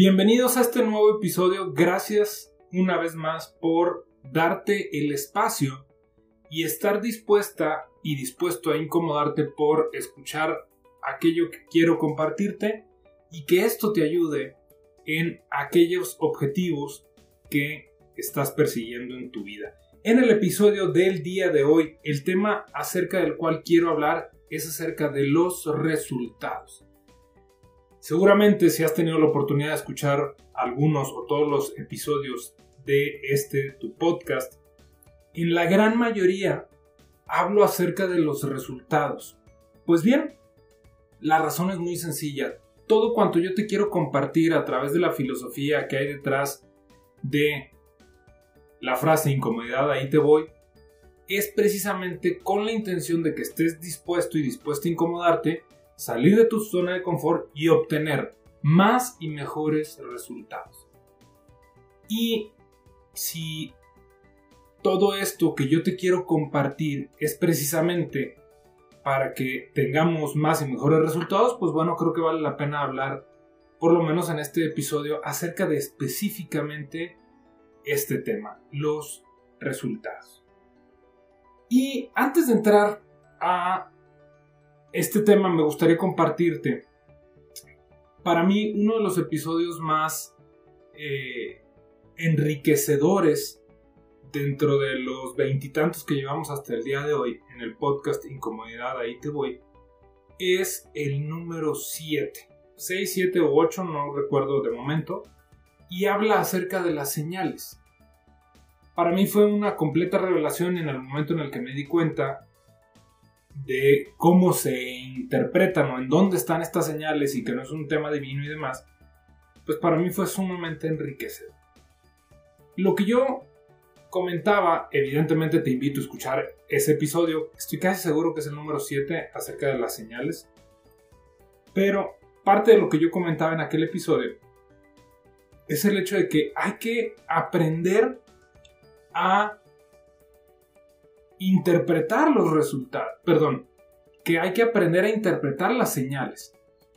Bienvenidos a este nuevo episodio. Gracias una vez más por darte el espacio y estar dispuesta y dispuesto a incomodarte por escuchar aquello que quiero compartirte y que esto te ayude en aquellos objetivos que estás persiguiendo en tu vida. En el episodio del día de hoy, el tema acerca del cual quiero hablar es acerca de los resultados. Seguramente si has tenido la oportunidad de escuchar algunos o todos los episodios de este tu podcast, en la gran mayoría hablo acerca de los resultados. Pues bien, la razón es muy sencilla. Todo cuanto yo te quiero compartir a través de la filosofía que hay detrás de la frase incomodidad, ahí te voy, es precisamente con la intención de que estés dispuesto y dispuesto a incomodarte, salir de tu zona de confort y obtener más y mejores resultados. Y si todo esto que yo te quiero compartir es precisamente para que tengamos más y mejores resultados, pues bueno, creo que vale la pena hablar, por lo menos en este episodio, acerca de específicamente este tema, los resultados. Y antes de entrar a este tema, me gustaría compartirte, para mí, uno de los episodios más eh, enriquecedores dentro de los veintitantos que llevamos hasta el día de hoy en el podcast Incomodidad, ahí te voy, es el número 7. 6, 7 o 8, no recuerdo de momento, y habla acerca de las señales. Para mí fue una completa revelación en el momento en el que me di cuenta de cómo se interpretan o en dónde están estas señales y que no es un tema divino y demás, pues para mí fue sumamente enriquecedor. Lo que yo comentaba, evidentemente te invito a escuchar ese episodio, estoy casi seguro que es el número 7 acerca de las señales, pero parte de lo que yo comentaba en aquel episodio es el hecho de que hay que aprender a interpretar los resultados, perdón, que hay que aprender a interpretar las señales.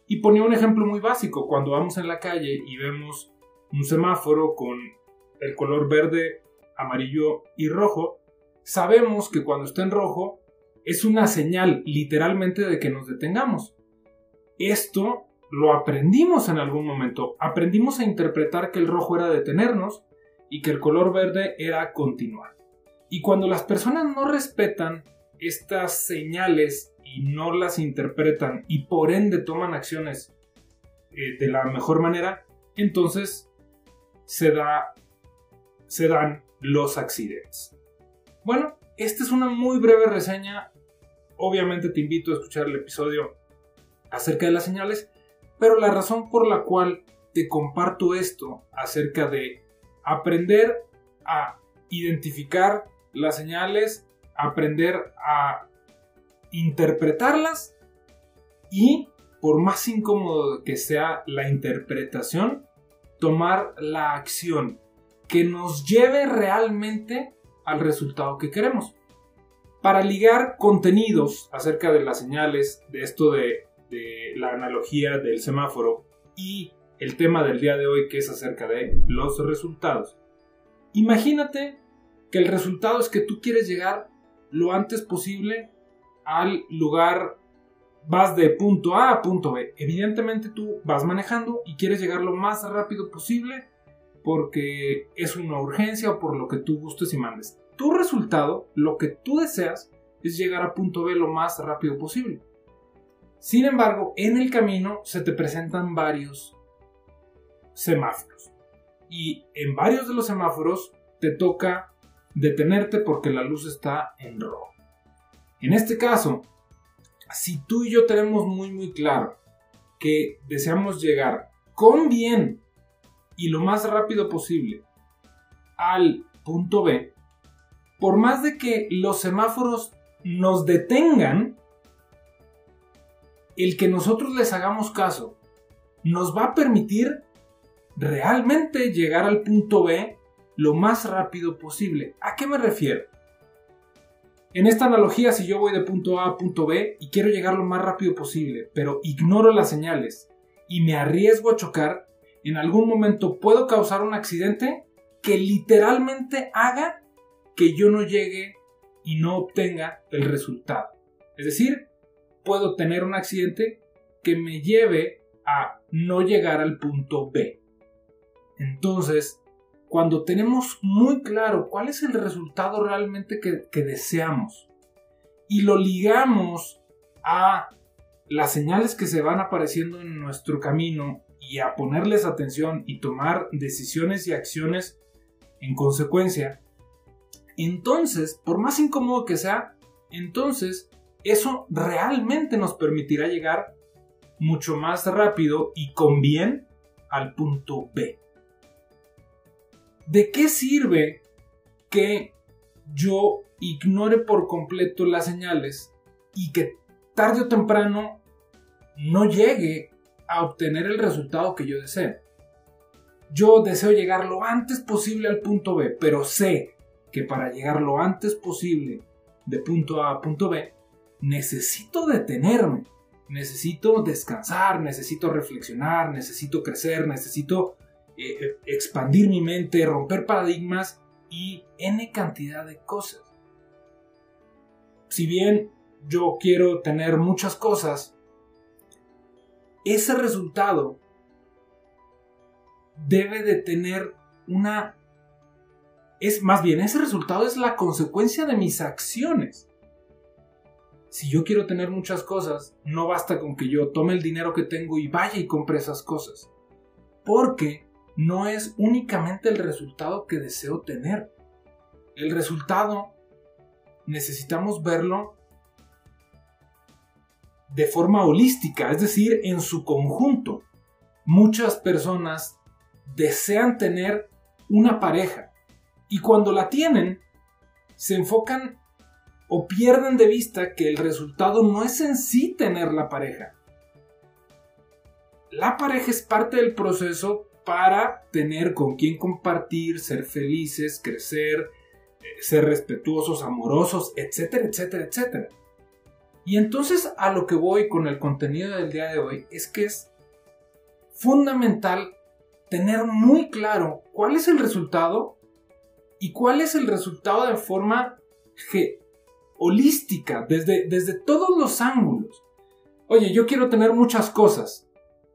Y ponía un ejemplo muy básico, cuando vamos en la calle y vemos un semáforo con el color verde, amarillo y rojo, sabemos que cuando está en rojo es una señal literalmente de que nos detengamos. Esto lo aprendimos en algún momento, aprendimos a interpretar que el rojo era detenernos y que el color verde era continuar. Y cuando las personas no respetan estas señales y no las interpretan y por ende toman acciones eh, de la mejor manera, entonces se da se dan los accidentes. Bueno, esta es una muy breve reseña. Obviamente te invito a escuchar el episodio acerca de las señales, pero la razón por la cual te comparto esto acerca de aprender a identificar las señales, aprender a interpretarlas y, por más incómodo que sea la interpretación, tomar la acción que nos lleve realmente al resultado que queremos. Para ligar contenidos acerca de las señales, de esto de, la analogía del semáforo y el tema del día de hoy que es acerca de los resultados. Imagínate que el resultado es que tú quieres llegar lo antes posible al lugar, vas de punto A a punto B. Evidentemente tú vas manejando y quieres llegar lo más rápido posible porque es una urgencia o por lo que tú gustes y mandes. Tu resultado, lo que tú deseas, es llegar a punto B lo más rápido posible. Sin embargo, en el camino se te presentan varios semáforos. Y en varios de los semáforos te toca detenerte porque la luz está en rojo. En este caso, si tú y yo tenemos muy muy claro que deseamos llegar con bien y lo más rápido posible al punto B, por más de que los semáforos nos detengan, el que nosotros les hagamos caso nos va a permitir realmente llegar al punto B lo más rápido posible. ¿A qué me refiero? En esta analogía, si yo voy de punto A a punto B y quiero llegar lo más rápido posible, pero ignoro las señales y me arriesgo a chocar, en algún momento puedo causar un accidente que literalmente haga que yo no llegue y no obtenga el resultado. Es decir, puedo tener un accidente que me lleve a no llegar al punto B. Entonces, cuando tenemos muy claro cuál es el resultado realmente que, deseamos y lo ligamos a las señales que se van apareciendo en nuestro camino y a ponerles atención y tomar decisiones y acciones en consecuencia, entonces, por más incómodo que sea, entonces eso realmente nos permitirá llegar mucho más rápido y con bien al punto B. ¿De qué sirve que yo ignore por completo las señales y que tarde o temprano no llegue a obtener el resultado que yo deseo? Yo deseo llegar lo antes posible al punto B, pero sé que para llegar lo antes posible de punto A a punto B, necesito detenerme, necesito descansar, necesito reflexionar, necesito crecer, necesito eh, eh, expandir mi mente, romper paradigmas y n cantidad de cosas. Si bien yo quiero tener muchas cosas, ese resultado debe de tener una... Es más bien, ese resultado es la consecuencia de mis acciones. Si yo quiero tener muchas cosas, no basta con que yo tome el dinero que tengo y vaya y compre esas cosas. Porque no es únicamente el resultado que deseo tener. El resultado necesitamos verlo de forma holística, es decir, en su conjunto. Muchas personas desean tener una pareja y cuando la tienen se enfocan o pierden de vista que el resultado no es en sí tener la pareja. La pareja es parte del proceso para tener con quien compartir, ser felices, crecer, eh, ser respetuosos, amorosos, etcétera, etcétera, etcétera. Y entonces a lo que voy con el contenido del día de hoy es que es fundamental tener muy claro cuál es el resultado y cuál es el resultado de forma holística, desde, desde todos los ángulos. Oye, yo quiero tener muchas cosas.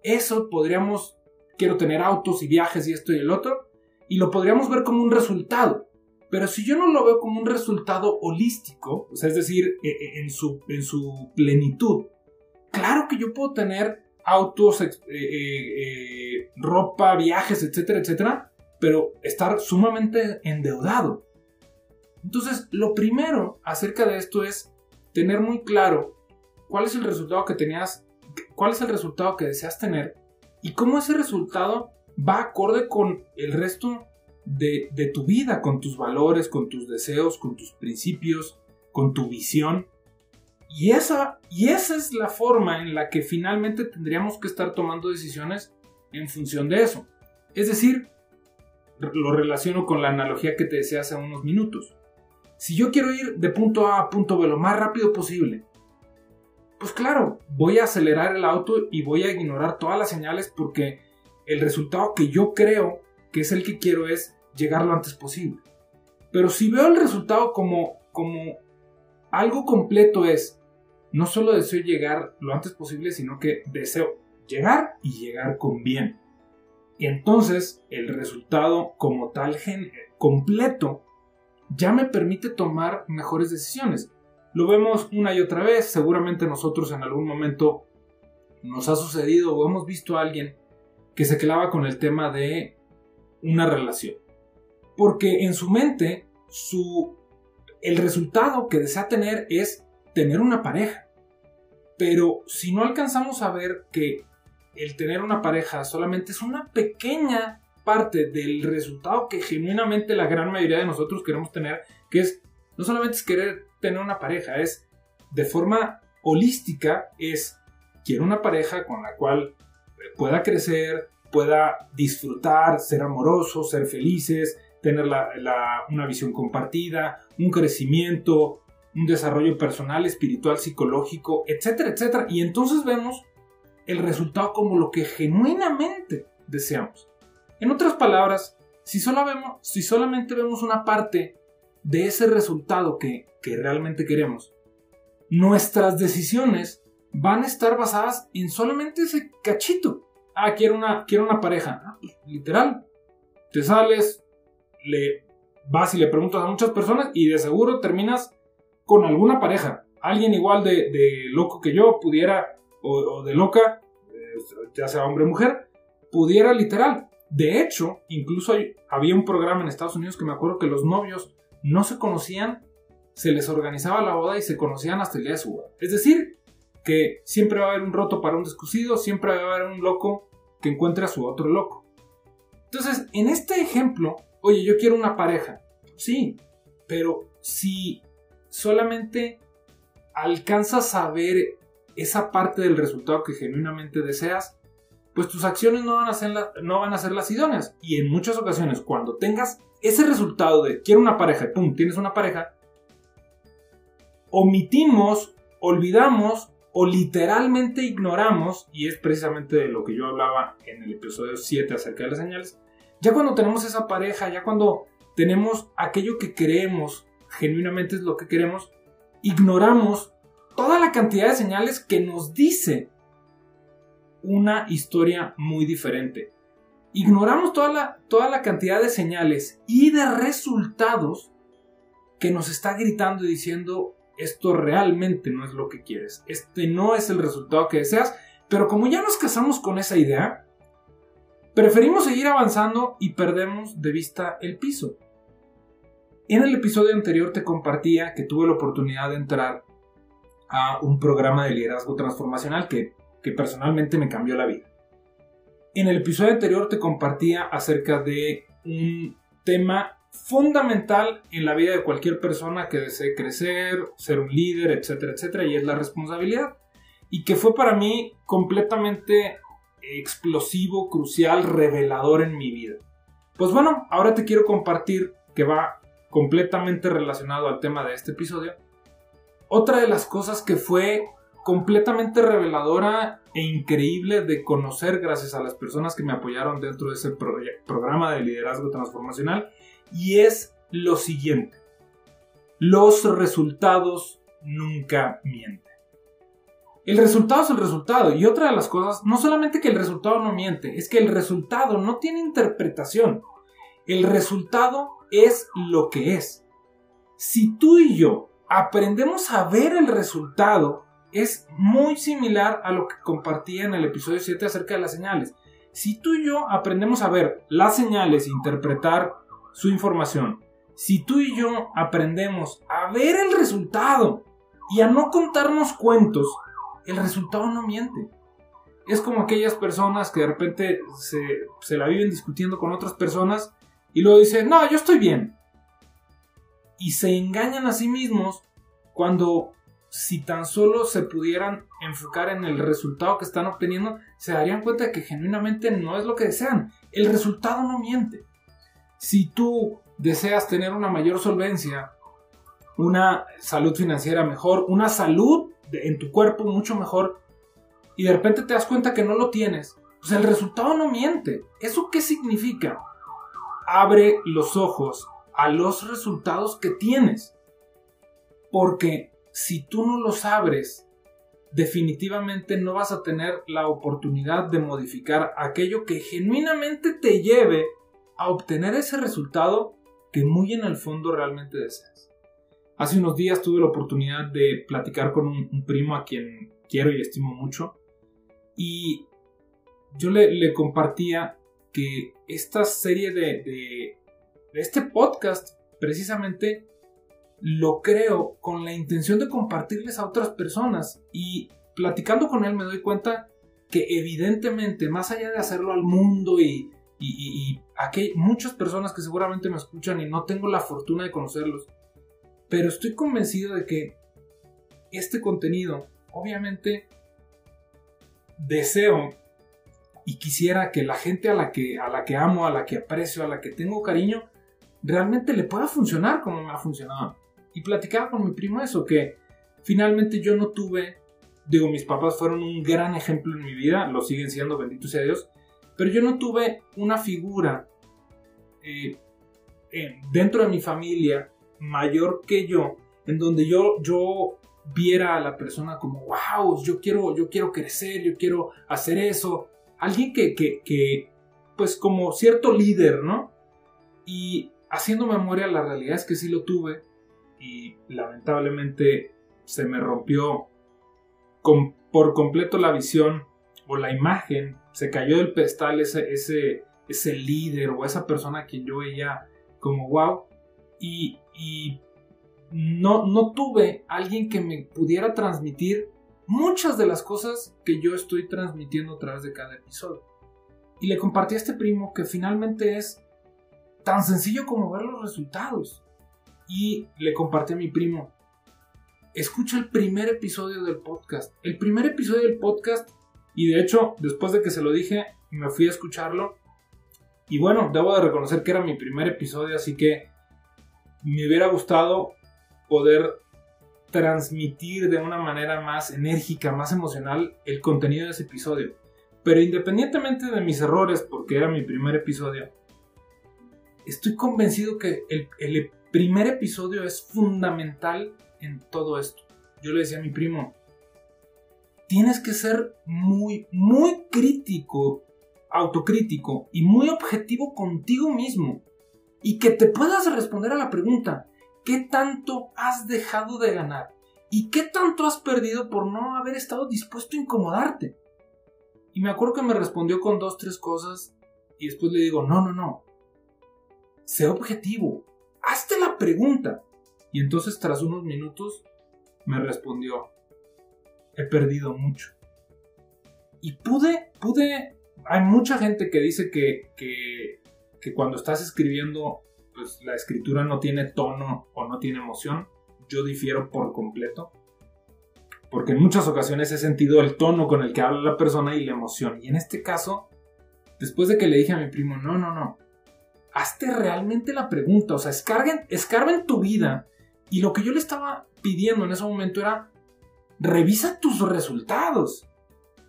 Eso podríamos quiero tener autos y viajes y esto y el otro, y lo podríamos ver como un resultado. Pero si yo no lo veo como un resultado holístico, o sea, es decir, e, e, en su, en su plenitud, claro que yo puedo tener autos, eh, eh, ropa, viajes, etcétera, etcétera, pero estar sumamente endeudado. Entonces, lo primero acerca de esto es tener muy claro cuál es el resultado que tenías, cuál es el resultado que deseas tener y cómo ese resultado va acorde con el resto de, tu vida, con tus valores, con tus deseos, con tus principios, con tu visión. Y esa, y esa es la forma en la que finalmente tendríamos que estar tomando decisiones en función de eso. Es decir, lo relaciono con la analogía que te decía hace unos minutos. Si yo quiero ir de punto A a punto B lo más rápido posible, pues claro, voy a acelerar el auto y voy a ignorar todas las señales porque el resultado que yo creo que es el que quiero es llegar lo antes posible. Pero si veo el resultado como, como algo completo es, no solo deseo llegar lo antes posible, sino que deseo llegar y llegar con bien. Entonces el resultado como tal completo ya me permite tomar mejores decisiones. Lo vemos una y otra vez, seguramente nosotros en algún momento nos ha sucedido o hemos visto a alguien que se clava con el tema de una relación. Porque en su mente, su, el resultado que desea tener es tener una pareja. Pero si no alcanzamos a ver que el tener una pareja solamente es una pequeña parte del resultado que genuinamente la gran mayoría de nosotros queremos tener, que es no solamente es querer tener una pareja, es de forma holística, es quiero una pareja con la cual pueda crecer, pueda disfrutar, ser amoroso, ser felices, tener una visión compartida, un crecimiento, un desarrollo personal, espiritual, psicológico, etcétera, etcétera. Y entonces vemos el resultado como lo que genuinamente deseamos. En otras palabras, si, solo vemos, si solamente vemos una parte de ese resultado que, que realmente queremos, nuestras decisiones van a estar basadas en solamente ese cachito. Ah, quiero una, quiero una pareja. Ah, pues, literal. Te sales, le vas y le preguntas a muchas personas y de seguro terminas con alguna pareja. Alguien igual de, loco que yo pudiera, o, de loca, eh, ya sea hombre o mujer, pudiera literal. De hecho, incluso había un programa en Estados Unidos que me acuerdo que los novios no se conocían, se les organizaba la boda y se conocían hasta el día de su boda. Es decir, que siempre va a haber un roto para un descosido, siempre va a haber un loco que encuentre a su otro loco. Entonces, en este ejemplo, oye, yo quiero una pareja. Sí, pero si solamente alcanzas a ver esa parte del resultado que genuinamente deseas, pues tus acciones no van a ser, no van a ser las idóneas. Y en muchas ocasiones, cuando tengas ese resultado de quiero una pareja, pum, tienes una pareja, omitimos, olvidamos o literalmente ignoramos, y es precisamente de lo que yo hablaba en el episodio 7 acerca de las señales, ya cuando tenemos esa pareja, ya cuando tenemos aquello que creemos, genuinamente es lo que queremos, ignoramos toda la cantidad de señales que nos dice una historia muy diferente. Ignoramos toda la, toda la cantidad de señales y de resultados que nos está gritando y diciendo esto realmente no es lo que quieres, este no es el resultado que deseas, pero como ya nos casamos con esa idea, preferimos seguir avanzando y perdemos de vista el piso. En el episodio anterior te compartía que tuve la oportunidad de entrar a un programa de liderazgo transformacional que, que personalmente me cambió la vida. En el episodio anterior te compartía acerca de un tema fundamental en la vida de cualquier persona que desee crecer, ser un líder, etcétera, etcétera, y es la responsabilidad. Y que fue para mí completamente explosivo, crucial, revelador en mi vida. Pues bueno, ahora te quiero compartir que va completamente relacionado al tema de este episodio. Otra de las cosas que fue completamente reveladora e increíble de conocer gracias a las personas que me apoyaron dentro de ese programa de liderazgo transformacional y es lo siguiente. Los resultados nunca mienten. El resultado es el resultado y otra de las cosas, no solamente que el resultado no miente, es que el resultado no tiene interpretación. El resultado es lo que es. Si tú y yo aprendemos a ver el resultado, es muy similar a lo que compartí en el episodio 7 acerca de las señales. Si tú y yo aprendemos a ver las señales e interpretar su información. Si tú y yo aprendemos a ver el resultado y a no contarnos cuentos, el resultado no miente. Es como aquellas personas que de repente se, la viven discutiendo con otras personas y luego dicen, no, yo estoy bien. Y se engañan a sí mismos cuando si tan solo se pudieran enfocar en el resultado que están obteniendo, se darían cuenta de que genuinamente no es lo que desean. El resultado no miente. Si tú deseas tener una mayor solvencia, una salud financiera mejor, una salud en tu cuerpo mucho mejor, y de repente te das cuenta que no lo tienes, pues el resultado no miente. ¿Eso qué significa? Abre los ojos a los resultados que tienes. Porque si tú no los abres, definitivamente no vas a tener la oportunidad de modificar aquello que genuinamente te lleve a obtener ese resultado que muy en el fondo realmente deseas. Hace unos días tuve la oportunidad de platicar con un, primo a quien quiero y estimo mucho y yo le, compartía que esta serie de, este podcast precisamente lo creo con la intención de compartirles a otras personas y platicando con él me doy cuenta que evidentemente, más allá de hacerlo al mundo y, y, aquí hay muchas personas que seguramente me escuchan y no tengo la fortuna de conocerlos, pero estoy convencido de que este contenido, obviamente, deseo y quisiera que la gente a la que, a la que amo, a la que aprecio, a la que tengo cariño, realmente le pueda funcionar como me ha funcionado. Y platicaba con mi primo eso, que finalmente yo no tuve, digo, mis papás fueron un gran ejemplo en mi vida, lo siguen siendo, bendito sea Dios, pero yo no tuve una figura eh, dentro de mi familia mayor que yo, en donde yo, yo viera a la persona como, wow, yo quiero, yo quiero crecer, yo quiero hacer eso. Alguien que, que, que, pues como cierto líder, ¿no? Y haciendo memoria, la realidad es que sí lo tuve y lamentablemente se me rompió por completo la visión o la imagen, se cayó del pedestal ese, ese, ese líder o esa persona a quien yo veía como wow y, y no, no tuve alguien que me pudiera transmitir muchas de las cosas que yo estoy transmitiendo a través de cada episodio. Y le compartí a este primo que finalmente es tan sencillo como ver los resultados. Y le compartí a mi primo, escucha el primer episodio del podcast. El primer episodio del podcast, y de hecho, después de que se lo dije, me fui a escucharlo. Y bueno, debo de reconocer que era mi primer episodio, así que me hubiera gustado poder transmitir de una manera más enérgica, más emocional el contenido de ese episodio. Pero independientemente de mis errores, porque era mi primer episodio, estoy convencido que el, el primer episodio es fundamental en todo esto. Yo le decía a mi primo, tienes que ser muy, muy crítico, autocrítico y muy objetivo contigo mismo. Y que te puedas responder a la pregunta, ¿Qué tanto has dejado de ganar? ¿Y qué tanto has perdido por no haber estado dispuesto a incomodarte? Y me acuerdo que me respondió con dos, tres cosas y después le digo, no, no, no. Sé objetivo. Hazte la pregunta. Y entonces tras unos minutos me respondió, he perdido mucho. Y pude, pude, hay mucha gente que dice que, que, cuando estás escribiendo pues la escritura no tiene tono o no tiene emoción. Yo difiero por completo. Porque en muchas ocasiones he sentido el tono con el que habla la persona y la emoción. Y en este caso, después de que le dije a mi primo, no, no, no. Hazte realmente la pregunta. O sea, escarguen, escarben tu vida. Y lo que yo le estaba pidiendo en ese momento era, revisa tus resultados.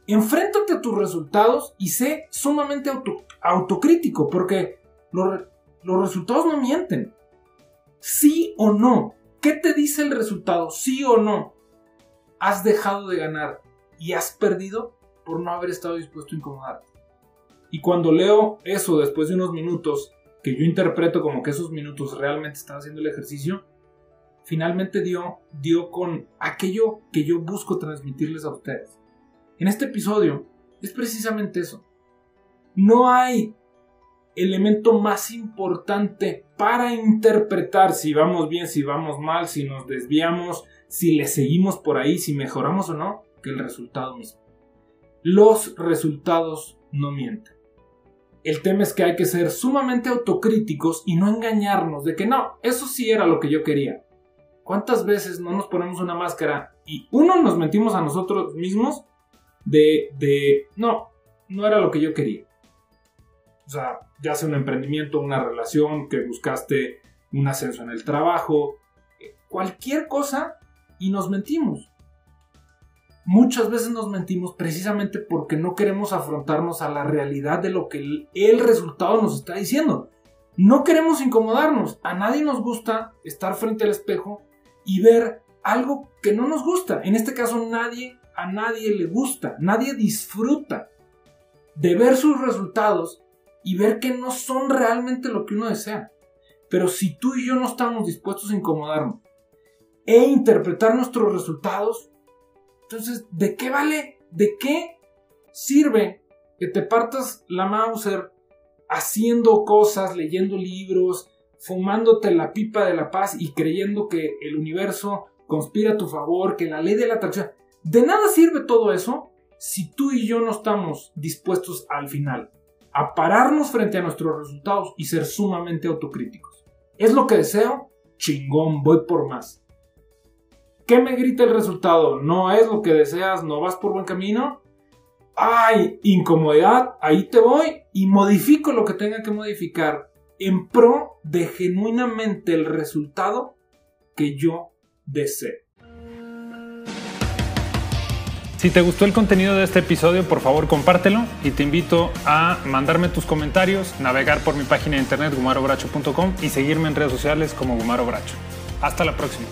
Enfréntate a tus resultados y sé sumamente autocrítico. Porque lo, los resultados no mienten. Sí o no. ¿Qué te dice el resultado? Sí o no. Has dejado de ganar y has perdido por no haber estado dispuesto a incomodarte. Y cuando leo eso después de unos minutos, que yo interpreto como que esos minutos realmente estaba haciendo el ejercicio, finalmente dio, dio con aquello que yo busco transmitirles a ustedes. En este episodio es precisamente eso. No hay elemento más importante para interpretar si vamos bien, si vamos mal, si nos desviamos, si le seguimos por ahí, si mejoramos o no, que el resultado mismo. Los resultados no mienten. El tema es que hay que ser sumamente autocríticos y no engañarnos de que no, eso sí era lo que yo quería. ¿Cuántas veces no nos ponemos una máscara y uno nos mentimos a nosotros mismos de, de no, no era lo que yo quería? O sea, ya sea un emprendimiento, una relación, que buscaste un ascenso en el trabajo, cualquier cosa y nos mentimos. Muchas veces nos mentimos precisamente porque no queremos afrontarnos a la realidad de lo que el, resultado nos está diciendo. No queremos incomodarnos. A nadie nos gusta estar frente al espejo y ver algo que no nos gusta. En este caso, nadie, a nadie le gusta. Nadie disfruta de ver sus resultados y ver que no son realmente lo que uno desea. Pero si tú y yo no estamos dispuestos a incomodarnos e interpretar nuestros resultados, entonces, ¿de qué vale? ¿De qué sirve que te partas la Mauser haciendo cosas, leyendo libros, fumándote la pipa de la paz y creyendo que el universo conspira a tu favor, que la ley de la atracción? De nada sirve todo eso si tú y yo no estamos dispuestos al final a pararnos frente a nuestros resultados y ser sumamente autocríticos. ¿Es lo que deseo? Chingón, voy por más. ¿Qué me grita el resultado? ¿No es lo que deseas? ¿No vas por buen camino? ¡Ay! Incomodidad, ahí te voy y modifico lo que tenga que modificar en pro de genuinamente el resultado que yo deseo. Si te gustó el contenido de este episodio, por favor compártelo y te invito a mandarme tus comentarios, navegar por mi página de internet gumarobracho.com y seguirme en redes sociales como Gumaro Bracho. Hasta la próxima.